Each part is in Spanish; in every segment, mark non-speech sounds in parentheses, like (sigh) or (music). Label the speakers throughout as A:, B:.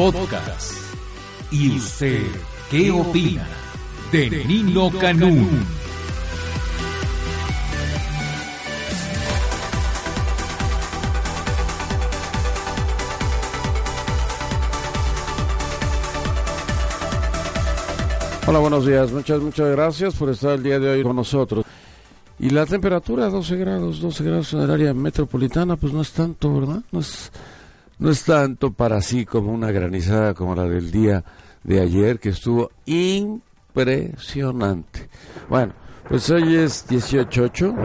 A: Podcast. ¿Y usted qué opina de Nino Canún?
B: Hola, buenos días. Muchas, muchas gracias por estar el día de hoy con nosotros. Y la temperatura, 12 grados, 12 grados en el área metropolitana, pues no es tanto, ¿verdad? No es, no es tanto para así como una granizada como la del día de ayer, que estuvo impresionante. Bueno, pues hoy es 18-8.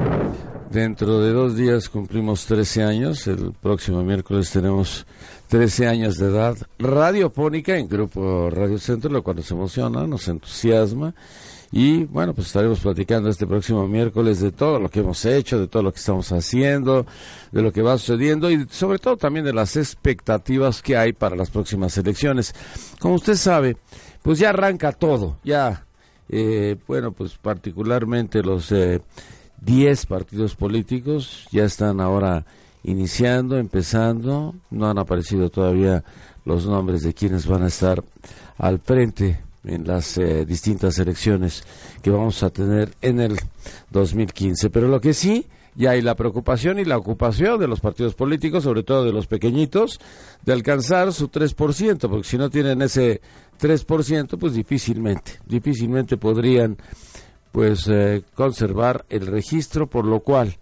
B: Dentro de dos días cumplimos 13 años. El próximo miércoles tenemos 13 años de edad radiofónica en Grupo Radio Centro, lo cual nos emociona, nos entusiasma. Y bueno, pues estaremos platicando este próximo miércoles de todo lo que hemos hecho, de todo lo que estamos haciendo, de lo que va sucediendo y sobre todo también de las expectativas que hay para las próximas elecciones. Como usted sabe, pues ya arranca todo, ya, eh, bueno, pues particularmente los eh, 10 partidos políticos ya están ahora iniciando, empezando, no han aparecido todavía los nombres de quienes van a estar al frente en las eh, distintas elecciones que vamos a tener en el 2015. Pero lo que sí, ya hay la preocupación y la ocupación de los partidos políticos, sobre todo de los pequeñitos, de alcanzar su 3%, porque si no tienen ese 3%, pues difícilmente, difícilmente podrían pues eh, conservar el registro, por lo cual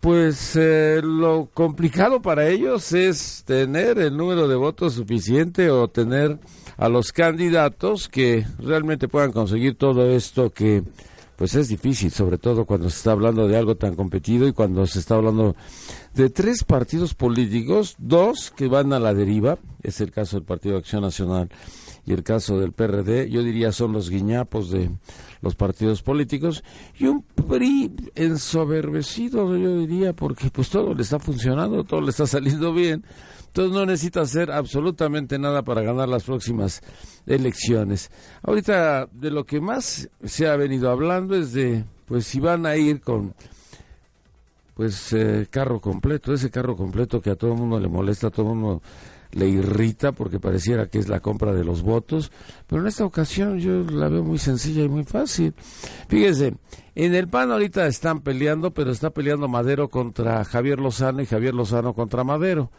B: pues eh, lo complicado para ellos es tener el número de votos suficiente o tener a los candidatos que realmente puedan conseguir todo esto que pues es difícil, sobre todo cuando se está hablando de algo tan competido y cuando se está hablando de tres partidos políticos, dos que van a la deriva, es el caso del Partido Acción Nacional el caso del PRD, yo diría son los guiñapos de los partidos políticos, y un PRI ensoberbecido, yo diría, porque pues todo le está funcionando, todo le está saliendo bien, entonces no necesita hacer absolutamente nada para ganar las próximas elecciones. Ahorita de lo que más se ha venido hablando es de, pues si van a ir con pues eh, carro completo, ese carro completo que a todo el mundo le molesta, a todo el mundo le irrita porque pareciera que es la compra de los votos, pero en esta ocasión yo la veo muy sencilla y muy fácil. Fíjese, en el PAN ahorita están peleando, pero está peleando Madero contra Javier Lozano y Javier Lozano contra Madero.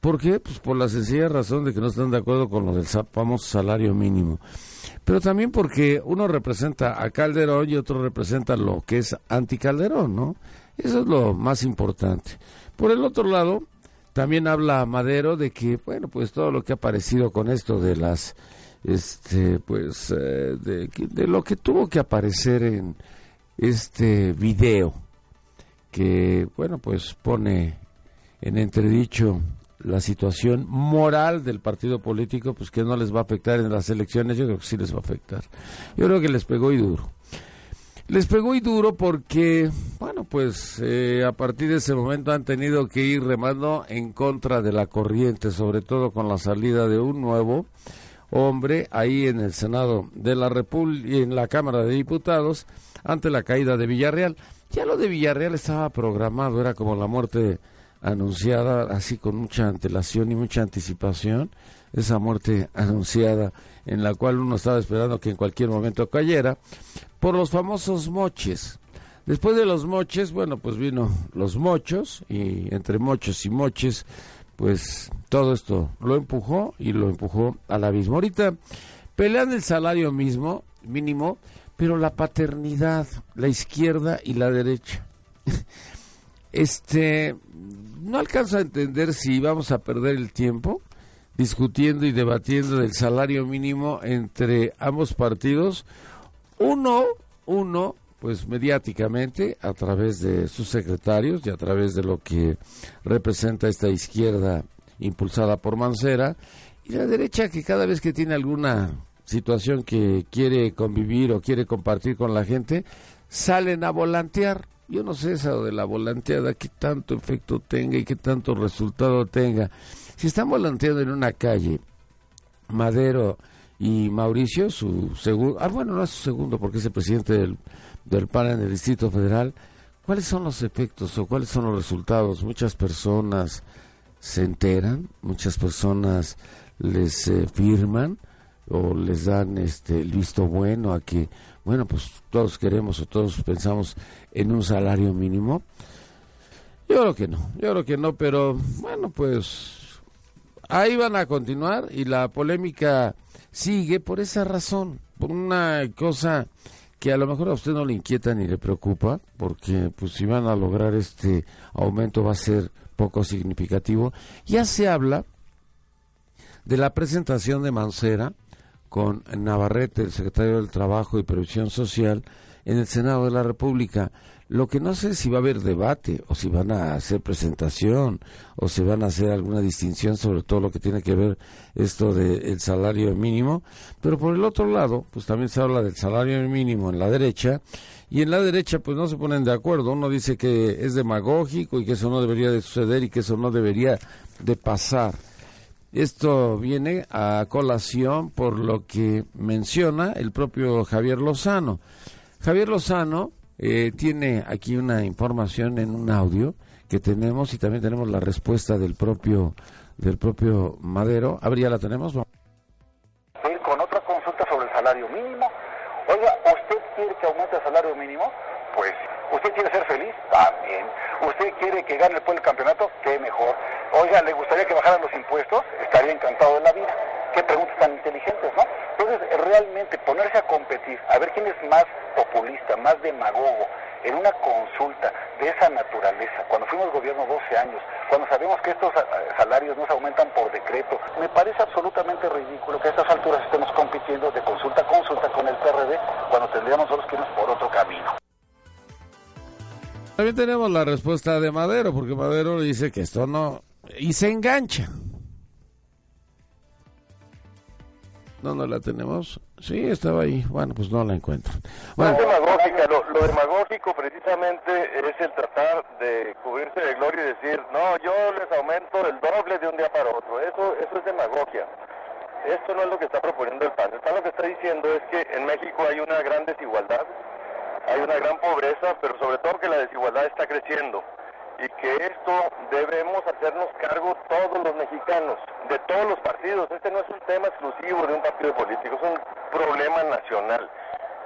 B: ¿Por qué? Pues por la sencilla razón de que no están de acuerdo con lo del famoso salario mínimo. Pero también porque uno representa a Calderón y otro representa lo que es anti-Calderón, ¿no? Eso es lo más importante. Por el otro lado, también habla Madero de que, bueno, pues todo lo que ha aparecido con esto de las, este, pues, eh, de, de, lo que tuvo que aparecer en este video, que, bueno, pues pone en entredicho la situación moral del partido político, pues que no les va a afectar en las elecciones, yo creo que sí les va a afectar. Yo creo que les pegó y duro. Les pegó y duro porque, bueno, pues eh, a partir de ese momento han tenido que ir remando en contra de la corriente, sobre todo con la salida de un nuevo hombre ahí en el Senado de la República y en la Cámara de Diputados ante la caída de Villarreal. Ya lo de Villarreal estaba programado, era como la muerte anunciada, así con mucha antelación y mucha anticipación, esa muerte anunciada en la cual uno estaba esperando que en cualquier momento cayera, por los famosos moches. Después de los moches, bueno, pues vino los mochos y entre mochos y moches, pues todo esto lo empujó y lo empujó al abismo. Ahorita pelean el salario mismo, mínimo, pero la paternidad, la izquierda y la derecha. (laughs) este, no alcanzo a entender si vamos a perder el tiempo discutiendo y debatiendo del salario mínimo entre ambos partidos. Uno, uno, pues mediáticamente, a través de sus secretarios y a través de lo que representa esta izquierda impulsada por Mancera, y la derecha que cada vez que tiene alguna situación que quiere convivir o quiere compartir con la gente, salen a volantear. Yo no sé eso de la volanteada, qué tanto efecto tenga y qué tanto resultado tenga. Si están volanteando en una calle, Madero y Mauricio, su segundo, ah, bueno, no es su segundo porque es el presidente del, del PAN en el Distrito Federal, ¿cuáles son los efectos o cuáles son los resultados? Muchas personas se enteran, muchas personas les eh, firman o les dan este el visto bueno a que bueno pues todos queremos o todos pensamos en un salario mínimo yo creo que no yo creo que no pero bueno pues ahí van a continuar y la polémica sigue por esa razón por una cosa que a lo mejor a usted no le inquieta ni le preocupa porque pues si van a lograr este aumento va a ser poco significativo ya se habla de la presentación de Mancera con Navarrete, el secretario del Trabajo y Previsión Social, en el Senado de la República. Lo que no sé si va a haber debate o si van a hacer presentación o si van a hacer alguna distinción sobre todo lo que tiene que ver esto del salario mínimo. Pero por el otro lado, pues también se habla del salario mínimo en la derecha y en la derecha pues no se ponen de acuerdo. Uno dice que es demagógico y que eso no debería de suceder y que eso no debería de pasar. Esto viene a colación por lo que menciona el propio Javier Lozano. Javier Lozano eh, tiene aquí una información en un audio que tenemos y también tenemos la respuesta del propio del propio Madero. A ver, ya la tenemos.
C: Con otra consulta sobre el salario mínimo. Oiga, ¿usted quiere que aumente el salario mínimo? Pues, ¿usted quiere ser feliz? También. ¿Usted quiere que gane el campeonato? ¡Qué mejor! Oiga, ¿le gustaría que bajaran los impuestos? Estaría encantado de la vida. Qué preguntas tan inteligentes, ¿no? Realmente ponerse a competir, a ver quién es más populista, más demagogo, en una consulta de esa naturaleza, cuando fuimos gobierno 12 años, cuando sabemos que estos ah, salarios no se aumentan por decreto, me parece absolutamente ridículo que a estas alturas estemos compitiendo de consulta a consulta con el PRD cuando tendríamos nosotros que irnos por otro camino.
B: También tenemos la respuesta de Madero, porque Madero dice que esto no... y se engancha. ¿Dónde la tenemos? Sí, estaba ahí. Bueno, pues no la encuentro.
D: Bueno. es demagógica. Lo, lo, demagógico precisamente es el tratar de cubrirse de gloria y decir, no, yo les aumento el doble de un día para otro. Eso, eso es demagogia. Esto no es lo que está proponiendo el PAN. El PAN lo que está diciendo es que en México hay una gran desigualdad hay una gran pobreza, pero sobre todo que la desigualdad está creciendo y que esto debemos hacernos cargo todos los mexicanos, de todos los partidos. Este no es un tema exclusivo de un partido político, es un problema nacional,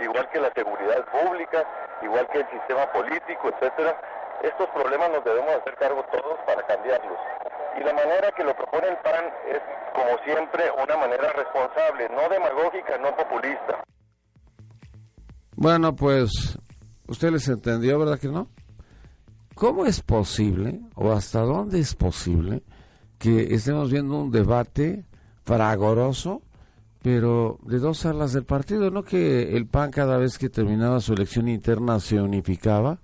D: igual que la seguridad pública, igual que el sistema político, etcétera. Estos problemas nos debemos hacer cargo todos para cambiarlos. Y la manera que lo propone el PAN es, como siempre, una manera responsable, no demagógica, no populista.
B: Bueno, pues usted les entendió, ¿verdad que no? ¿Cómo es posible, o hasta dónde es posible, que estemos viendo un debate fragoroso, pero de dos alas del partido? ¿No que el PAN cada vez que terminaba su elección interna se unificaba?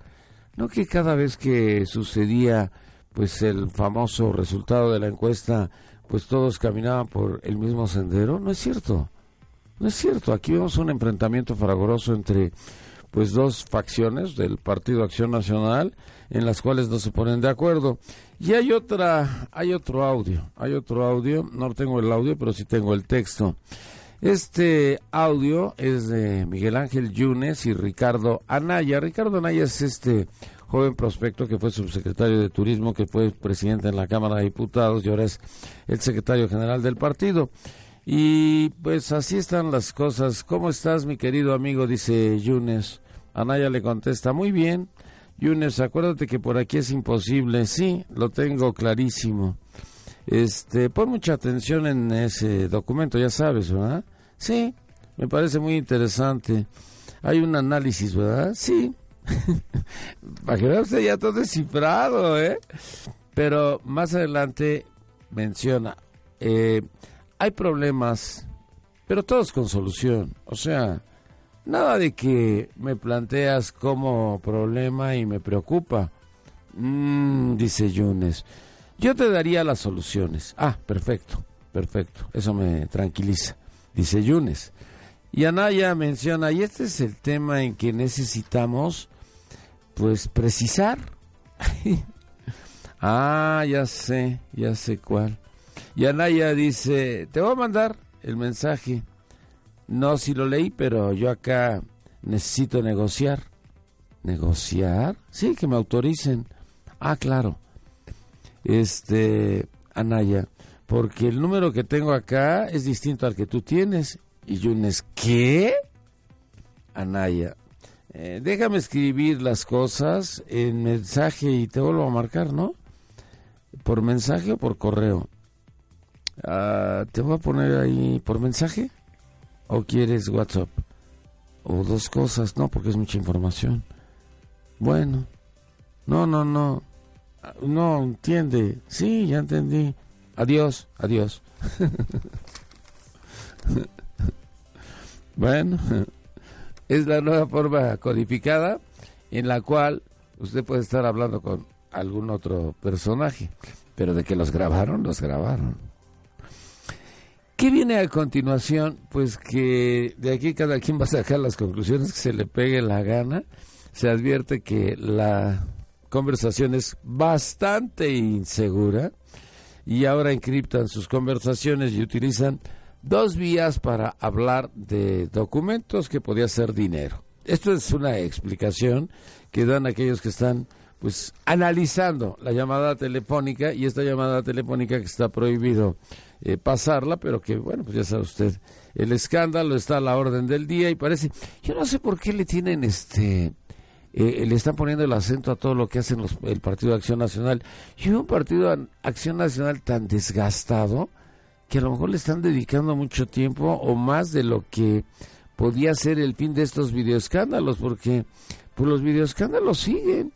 B: ¿No que cada vez que sucedía pues el famoso resultado de la encuesta, pues todos caminaban por el mismo sendero? No es cierto. No es cierto, aquí vemos un enfrentamiento fragoroso entre pues dos facciones del Partido Acción Nacional en las cuales no se ponen de acuerdo. Y hay otra, hay otro audio, hay otro audio, no tengo el audio, pero sí tengo el texto. Este audio es de Miguel Ángel Yunes y Ricardo Anaya. Ricardo Anaya es este joven prospecto que fue subsecretario de Turismo, que fue presidente en la Cámara de Diputados y ahora es el secretario general del partido. Y pues así están las cosas. ¿Cómo estás, mi querido amigo? Dice Yunes. Anaya le contesta, muy bien. Yunes, acuérdate que por aquí es imposible. Sí, lo tengo clarísimo. Este, pon mucha atención en ese documento, ya sabes, ¿verdad? Sí, me parece muy interesante. Hay un análisis, ¿verdad? Sí. (laughs) Vea usted ya todo descifrado, ¿eh? Pero más adelante menciona, eh, hay problemas, pero todos con solución. O sea, nada de que me planteas como problema y me preocupa. Mm, dice Yunes, yo te daría las soluciones. Ah, perfecto, perfecto, eso me tranquiliza. Dice Yunes. Y Anaya menciona, y este es el tema en que necesitamos, pues, precisar. (laughs) ah, ya sé, ya sé cuál. Y Anaya dice, te voy a mandar el mensaje. No, si lo leí, pero yo acá necesito negociar. ¿Negociar? Sí, que me autoricen. Ah, claro. Este, Anaya, porque el número que tengo acá es distinto al que tú tienes. Y Yunes, ¿qué? Anaya, eh, déjame escribir las cosas en mensaje y te vuelvo a marcar, ¿no? ¿Por mensaje o por correo? Ah, te voy a poner ahí por mensaje o quieres WhatsApp o dos cosas, no, porque es mucha información. Bueno, no, no, no, no entiende. Sí, ya entendí. Adiós, adiós. bueno, es la nueva forma codificada en la cual usted puede estar hablando con algún otro personaje, pero de que los grabaron, los grabaron. ¿Qué viene a continuación? Pues que de aquí cada quien va a sacar las conclusiones que se le pegue la gana. Se advierte que la conversación es bastante insegura y ahora encriptan sus conversaciones y utilizan dos vías para hablar de documentos que podía ser dinero. Esto es una explicación que dan aquellos que están pues analizando la llamada telefónica y esta llamada telefónica que está prohibido eh, pasarla, pero que bueno, pues ya sabe usted, el escándalo está a la orden del día y parece, yo no sé por qué le tienen este eh, le están poniendo el acento a todo lo que hacen los, el Partido de Acción Nacional. Y un Partido de Acción Nacional tan desgastado que a lo mejor le están dedicando mucho tiempo o más de lo que podía ser el fin de estos videoescándalos, porque pues los videoescándalos siguen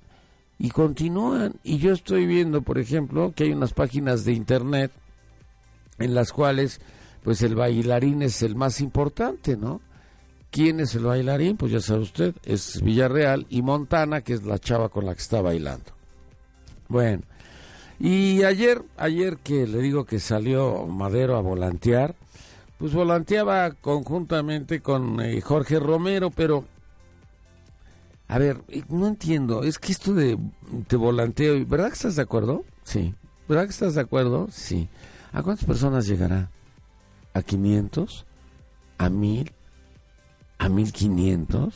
B: y continúan. Y yo estoy viendo, por ejemplo, que hay unas páginas de internet en las cuales pues el bailarín es el más importante, ¿no? ¿Quién es el bailarín? Pues ya sabe usted, es Villarreal y Montana, que es la chava con la que está bailando. Bueno, y ayer, ayer que le digo que salió Madero a volantear, pues volanteaba conjuntamente con eh, Jorge Romero, pero a ver, eh, no entiendo, es que esto de te volanteo, ¿verdad que estás de acuerdo? Sí. ¿Verdad que estás de acuerdo? Sí. ¿A cuántas personas llegará? ¿A 500? ¿A 1000? a 1500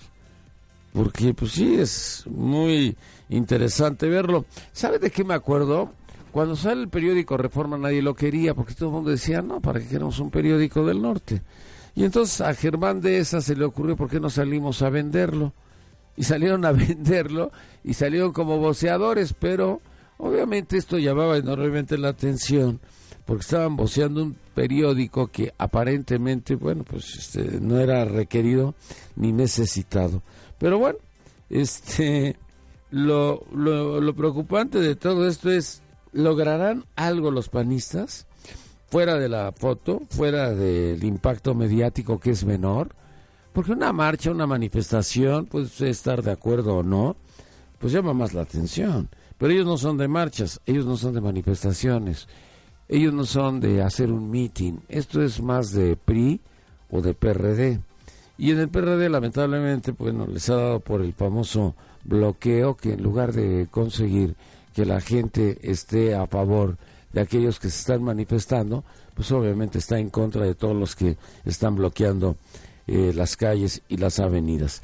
B: porque pues sí es muy interesante verlo. ¿Sabe de qué me acuerdo? Cuando sale el periódico Reforma nadie lo quería porque todo el mundo decía, no, ¿para qué queremos un periódico del norte? Y entonces a Germán de esa se le ocurrió, ¿por qué no salimos a venderlo? Y salieron a (laughs) venderlo y salieron como voceadores, pero obviamente esto llamaba enormemente la atención porque estaban voceando un periódico que aparentemente, bueno, pues este, no era requerido ni necesitado. Pero bueno, este, lo, lo, lo preocupante de todo esto es, ¿lograrán algo los panistas? Fuera de la foto, fuera del impacto mediático que es menor, porque una marcha, una manifestación, puede estar de acuerdo o no, pues llama más la atención. Pero ellos no son de marchas, ellos no son de manifestaciones ellos no son de hacer un meeting, esto es más de PRI o de PRD. Y en el PRD lamentablemente, bueno, les ha dado por el famoso bloqueo que en lugar de conseguir que la gente esté a favor de aquellos que se están manifestando, pues obviamente está en contra de todos los que están bloqueando eh, las calles y las avenidas.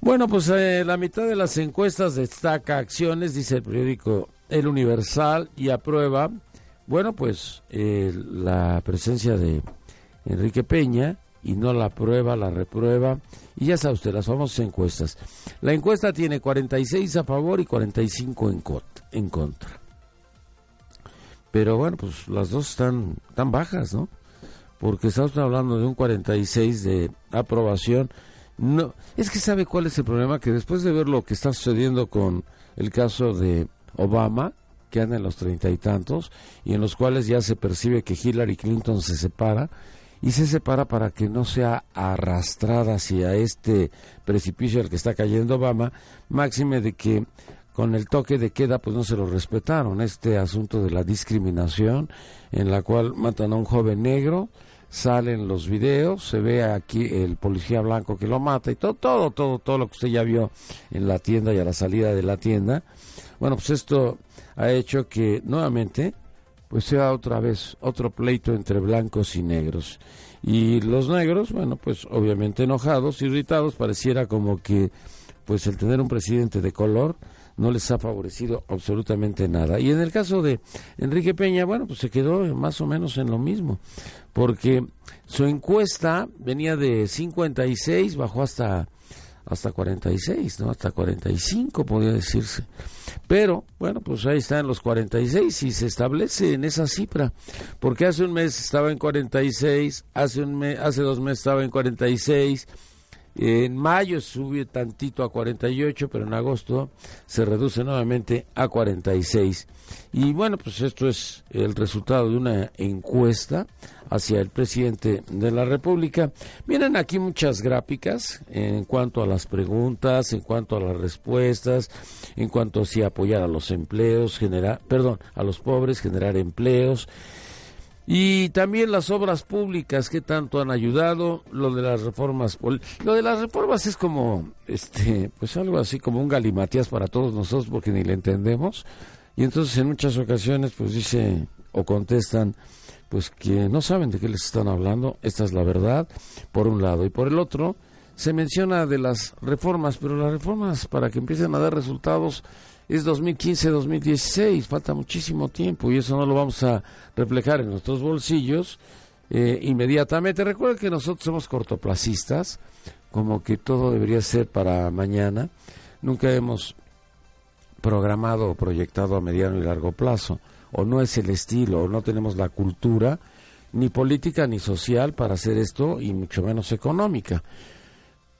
B: Bueno, pues eh, la mitad de las encuestas destaca acciones, dice el periódico El Universal, y aprueba bueno, pues eh, la presencia de Enrique Peña y no la prueba, la reprueba. Y ya sabe usted, las famosas encuestas. La encuesta tiene 46 a favor y 45 en, en contra. Pero bueno, pues las dos están tan bajas, ¿no? Porque estamos hablando de un 46 de aprobación. No, es que sabe cuál es el problema que después de ver lo que está sucediendo con el caso de Obama, que anda en los treinta y tantos y en los cuales ya se percibe que Hillary Clinton se separa y se separa para que no sea arrastrada hacia este precipicio al que está cayendo Obama, máxime de que con el toque de queda pues no se lo respetaron, este asunto de la discriminación en la cual matan a un joven negro, salen los videos, se ve aquí el policía blanco que lo mata y todo, todo, todo, todo lo que usted ya vio en la tienda y a la salida de la tienda. Bueno, pues esto ha hecho que nuevamente pues sea otra vez otro pleito entre blancos y negros. Y los negros, bueno, pues obviamente enojados, irritados, pareciera como que pues el tener un presidente de color no les ha favorecido absolutamente nada. Y en el caso de Enrique Peña, bueno, pues se quedó más o menos en lo mismo, porque su encuesta venía de 56, bajó hasta hasta 46, ¿no? Hasta 45 podría decirse. Pero, bueno, pues ahí está en los 46 y se establece en esa cifra. Porque hace un mes estaba en 46, hace, un mes, hace dos meses estaba en 46, en mayo sube tantito a 48, pero en agosto se reduce nuevamente a 46. Y bueno, pues esto es el resultado de una encuesta hacia el presidente de la República. Vienen aquí muchas gráficas en cuanto a las preguntas, en cuanto a las respuestas, en cuanto a si apoyar a los empleos, generar, perdón, a los pobres, generar empleos. Y también las obras públicas que tanto han ayudado, lo de las reformas, lo de las reformas es como, este, pues algo así como un galimatías para todos nosotros porque ni le entendemos. Y entonces en muchas ocasiones pues dice o contestan pues que no saben de qué les están hablando, esta es la verdad, por un lado. Y por el otro, se menciona de las reformas, pero las reformas para que empiecen a dar resultados es 2015-2016, falta muchísimo tiempo y eso no lo vamos a reflejar en nuestros bolsillos eh, inmediatamente. Recuerden que nosotros somos cortoplacistas, como que todo debería ser para mañana. Nunca hemos programado o proyectado a mediano y largo plazo, o no es el estilo, o no tenemos la cultura, ni política ni social para hacer esto, y mucho menos económica.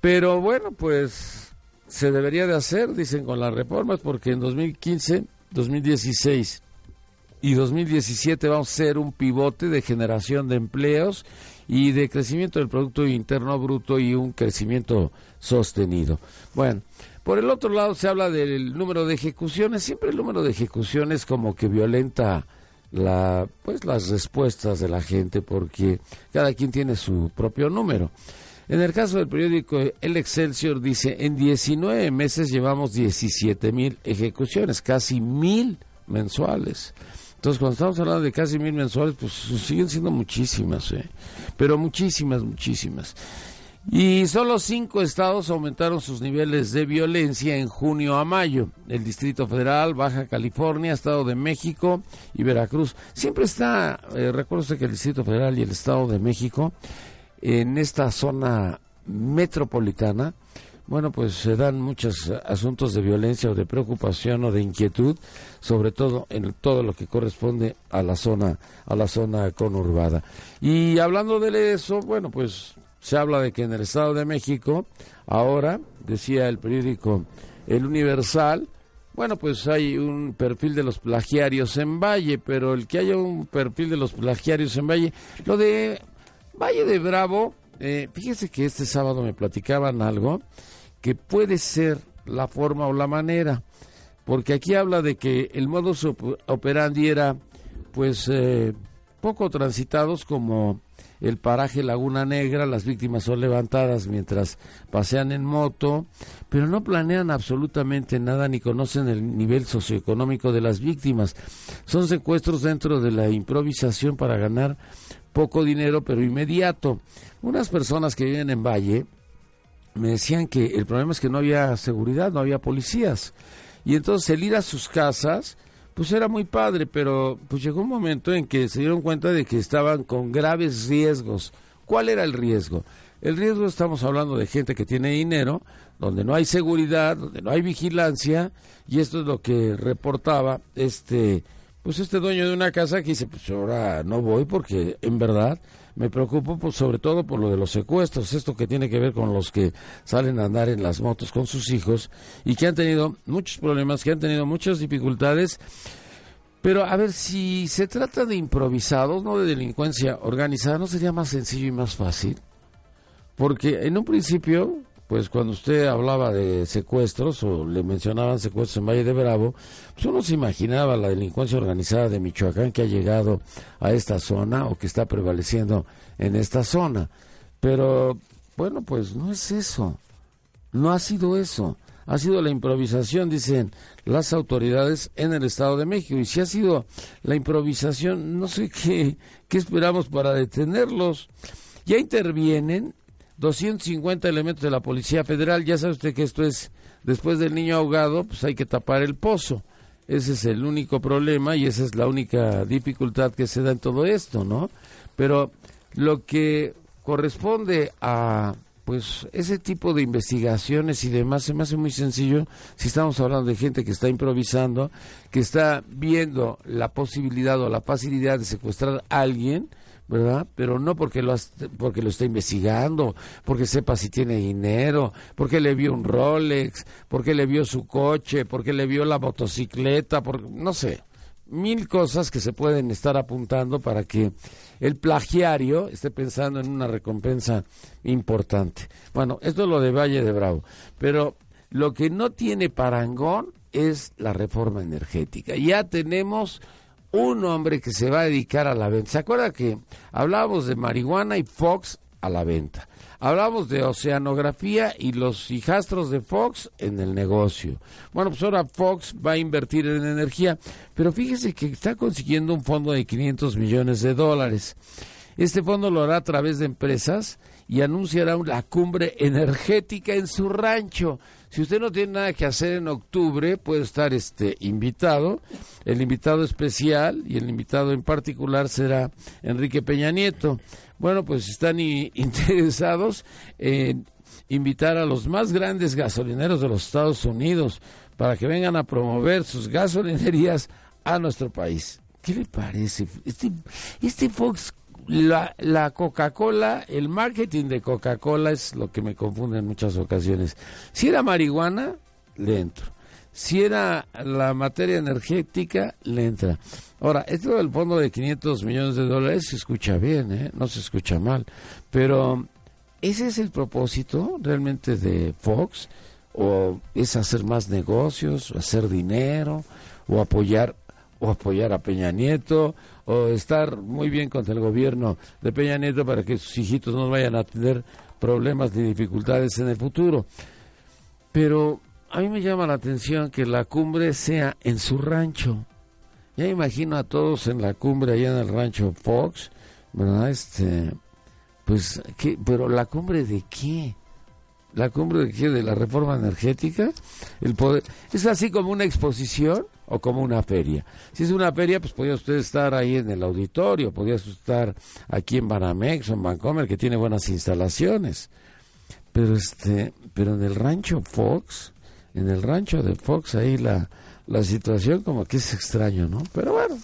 B: Pero bueno, pues se debería de hacer, dicen con las reformas, porque en 2015, 2016 y 2017 vamos a ser un pivote de generación de empleos y de crecimiento del Producto Interno Bruto y un crecimiento sostenido. Bueno, por el otro lado se habla del número de ejecuciones, siempre el número de ejecuciones como que violenta la pues las respuestas de la gente porque cada quien tiene su propio número. En el caso del periódico El Excelsior dice, en 19 meses llevamos 17 mil ejecuciones, casi mil mensuales. Entonces, cuando estamos hablando de casi mil mensuales, pues siguen siendo muchísimas, ¿eh? pero muchísimas, muchísimas. Y solo cinco estados aumentaron sus niveles de violencia en junio a mayo. El Distrito Federal, Baja California, Estado de México y Veracruz. Siempre está, eh, recuerdo que el Distrito Federal y el Estado de México, en esta zona metropolitana, bueno, pues se dan muchos asuntos de violencia o de preocupación o de inquietud, sobre todo en todo lo que corresponde a la zona, a la zona conurbada. Y hablando de eso, bueno, pues se habla de que en el Estado de México, ahora, decía el periódico El Universal, bueno, pues hay un perfil de los plagiarios en Valle, pero el que haya un perfil de los plagiarios en Valle, lo de Valle de Bravo, eh, fíjese que este sábado me platicaban algo que puede ser la forma o la manera, porque aquí habla de que el modus operandi era, pues, eh, poco transitados como el paraje Laguna Negra, las víctimas son levantadas mientras pasean en moto, pero no planean absolutamente nada ni conocen el nivel socioeconómico de las víctimas. Son secuestros dentro de la improvisación para ganar poco dinero, pero inmediato. Unas personas que viven en Valle me decían que el problema es que no había seguridad, no había policías. Y entonces el ir a sus casas pues era muy padre, pero pues llegó un momento en que se dieron cuenta de que estaban con graves riesgos. ¿Cuál era el riesgo? El riesgo estamos hablando de gente que tiene dinero, donde no hay seguridad, donde no hay vigilancia, y esto es lo que reportaba este pues este dueño de una casa que dice, pues ahora no voy porque en verdad me preocupo pues, sobre todo por lo de los secuestros, esto que tiene que ver con los que salen a andar en las motos con sus hijos y que han tenido muchos problemas, que han tenido muchas dificultades. Pero a ver, si se trata de improvisados, no de delincuencia organizada, ¿no sería más sencillo y más fácil? Porque en un principio pues cuando usted hablaba de secuestros o le mencionaban secuestros en Valle de Bravo, pues uno se imaginaba la delincuencia organizada de Michoacán que ha llegado a esta zona o que está prevaleciendo en esta zona. Pero bueno, pues no es eso. No ha sido eso. Ha sido la improvisación, dicen las autoridades en el Estado de México. Y si ha sido la improvisación, no sé qué, qué esperamos para detenerlos. Ya intervienen 250 elementos de la Policía Federal. Ya sabe usted que esto es después del niño ahogado, pues hay que tapar el pozo. Ese es el único problema y esa es la única dificultad que se da en todo esto, ¿no? Pero lo que corresponde a pues ese tipo de investigaciones y demás se me hace muy sencillo si estamos hablando de gente que está improvisando, que está viendo la posibilidad o la facilidad de secuestrar a alguien, ¿verdad? Pero no porque lo, porque lo está investigando, porque sepa si tiene dinero, porque le vio un Rolex, porque le vio su coche, porque le vio la motocicleta, por, no sé mil cosas que se pueden estar apuntando para que el plagiario esté pensando en una recompensa importante. Bueno, esto es lo de Valle de Bravo, pero lo que no tiene parangón es la reforma energética. Ya tenemos un hombre que se va a dedicar a la venta. ¿Se acuerda que hablábamos de marihuana y Fox a la venta? Hablamos de oceanografía y los hijastros de Fox en el negocio. Bueno, pues ahora Fox va a invertir en energía, pero fíjese que está consiguiendo un fondo de 500 millones de dólares. Este fondo lo hará a través de empresas y anunciará la cumbre energética en su rancho. Si usted no tiene nada que hacer en octubre, puede estar este invitado. El invitado especial y el invitado en particular será Enrique Peña Nieto. Bueno, pues están (laughs) interesados en invitar a los más grandes gasolineros de los Estados Unidos para que vengan a promover sus gasolinerías a nuestro país. ¿Qué le parece? Este, este Fox, la, la Coca-Cola, el marketing de Coca-Cola es lo que me confunde en muchas ocasiones. Si era marihuana, le entro. Si era la materia energética, le entra. Ahora, esto del fondo de 500 millones de dólares se escucha bien, ¿eh? no se escucha mal, pero ¿ese es el propósito realmente de Fox? ¿O es hacer más negocios, hacer dinero, o apoyar, o apoyar a Peña Nieto, o estar muy bien contra el gobierno de Peña Nieto para que sus hijitos no vayan a tener problemas ni dificultades en el futuro? Pero a mí me llama la atención que la cumbre sea en su rancho ya imagino a todos en la cumbre allá en el rancho Fox, ¿verdad? Este, pues, ¿qué? ¿pero la cumbre de qué? ¿La cumbre de? ¿De la reforma energética? El poder, ¿Es así como una exposición o como una feria? Si es una feria, pues podría usted estar ahí en el auditorio, podría estar aquí en Banamex o en Vancomer, que tiene buenas instalaciones. Pero, este, pero en el rancho Fox, en el rancho de Fox, ahí la la situación como que es extraño, ¿no? Pero bueno,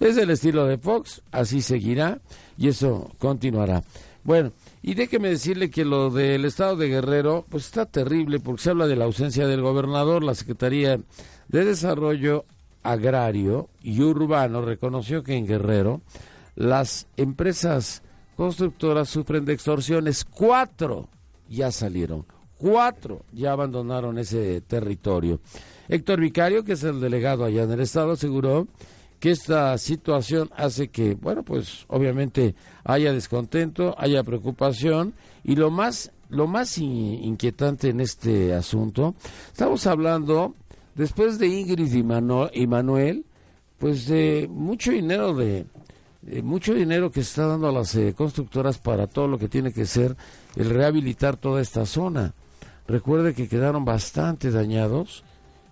B: es el estilo de Fox, así seguirá y eso continuará. Bueno, y déjeme decirle que lo del estado de Guerrero, pues está terrible porque se habla de la ausencia del gobernador, la Secretaría de Desarrollo Agrario y Urbano reconoció que en Guerrero las empresas constructoras sufren de extorsiones, cuatro ya salieron, cuatro ya abandonaron ese territorio. Héctor Vicario, que es el delegado allá en el Estado, aseguró que esta situación hace que, bueno, pues obviamente haya descontento, haya preocupación y lo más, lo más inquietante en este asunto, estamos hablando, después de Ingrid y, Manuel, pues de mucho dinero de, mucho dinero que se está dando a las eh, constructoras para todo lo que tiene que ser el rehabilitar toda esta zona. Recuerde que quedaron bastante dañados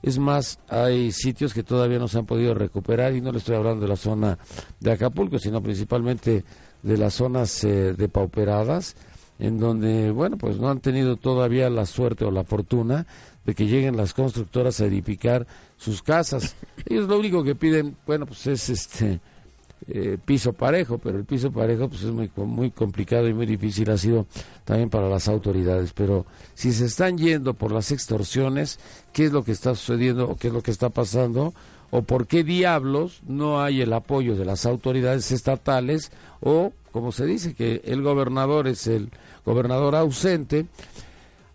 B: es más, hay sitios que todavía no se han podido recuperar y no le estoy hablando de la zona de Acapulco, sino principalmente de las zonas eh, depauperadas, en donde, bueno, pues no han tenido todavía la suerte o la fortuna de que lleguen las constructoras a edificar sus casas. Ellos lo único que piden, bueno, pues es este eh, piso parejo, pero el piso parejo pues es muy, muy complicado y muy difícil ha sido también para las autoridades. Pero si se están yendo por las extorsiones, ¿qué es lo que está sucediendo o qué es lo que está pasando? ¿O por qué diablos no hay el apoyo de las autoridades estatales? O, como se dice, que el gobernador es el gobernador ausente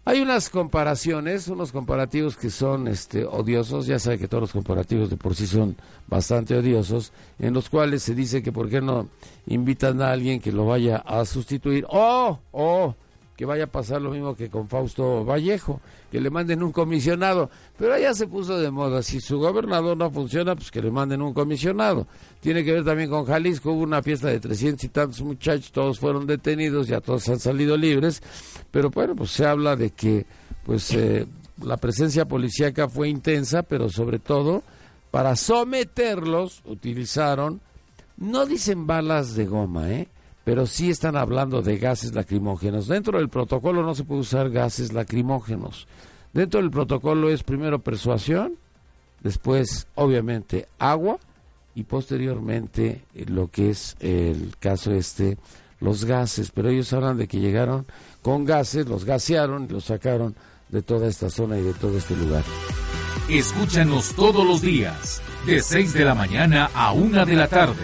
B: hay unas comparaciones, unos comparativos que son este, odiosos, ya sabe que todos los comparativos de por sí son bastante odiosos, en los cuales se dice que por qué no invitan a alguien que lo vaya a sustituir, o, o que vaya a pasar lo mismo que con Fausto Vallejo, que le manden un comisionado, pero allá se puso de moda, si su gobernador no funciona, pues que le manden un comisionado. Tiene que ver también con Jalisco, hubo una fiesta de 300 y tantos muchachos, todos fueron detenidos, ya todos han salido libres, pero bueno, pues se habla de que pues eh, la presencia policíaca fue intensa, pero sobre todo para someterlos utilizaron, no dicen balas de goma, ¿eh? Pero sí están hablando de gases lacrimógenos. Dentro del protocolo no se puede usar gases lacrimógenos. Dentro del protocolo es primero persuasión, después obviamente agua y posteriormente eh, lo que es el caso este, los gases. Pero ellos hablan de que llegaron con gases, los gasearon y los sacaron de toda esta zona y de todo este lugar.
A: Escúchanos todos los días, de 6 de la mañana a 1 de la tarde,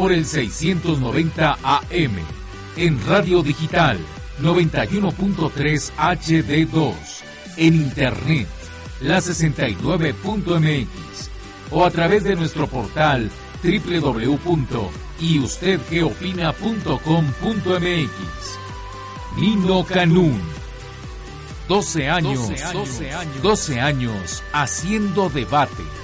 A: por el 690 AM, en Radio Digital 91.3 HD2, en Internet, la 69.mx, o a través de nuestro portal www.yustedgeopina.com.mx. Nino Canún. 12 años, 12 años, 12 años haciendo debate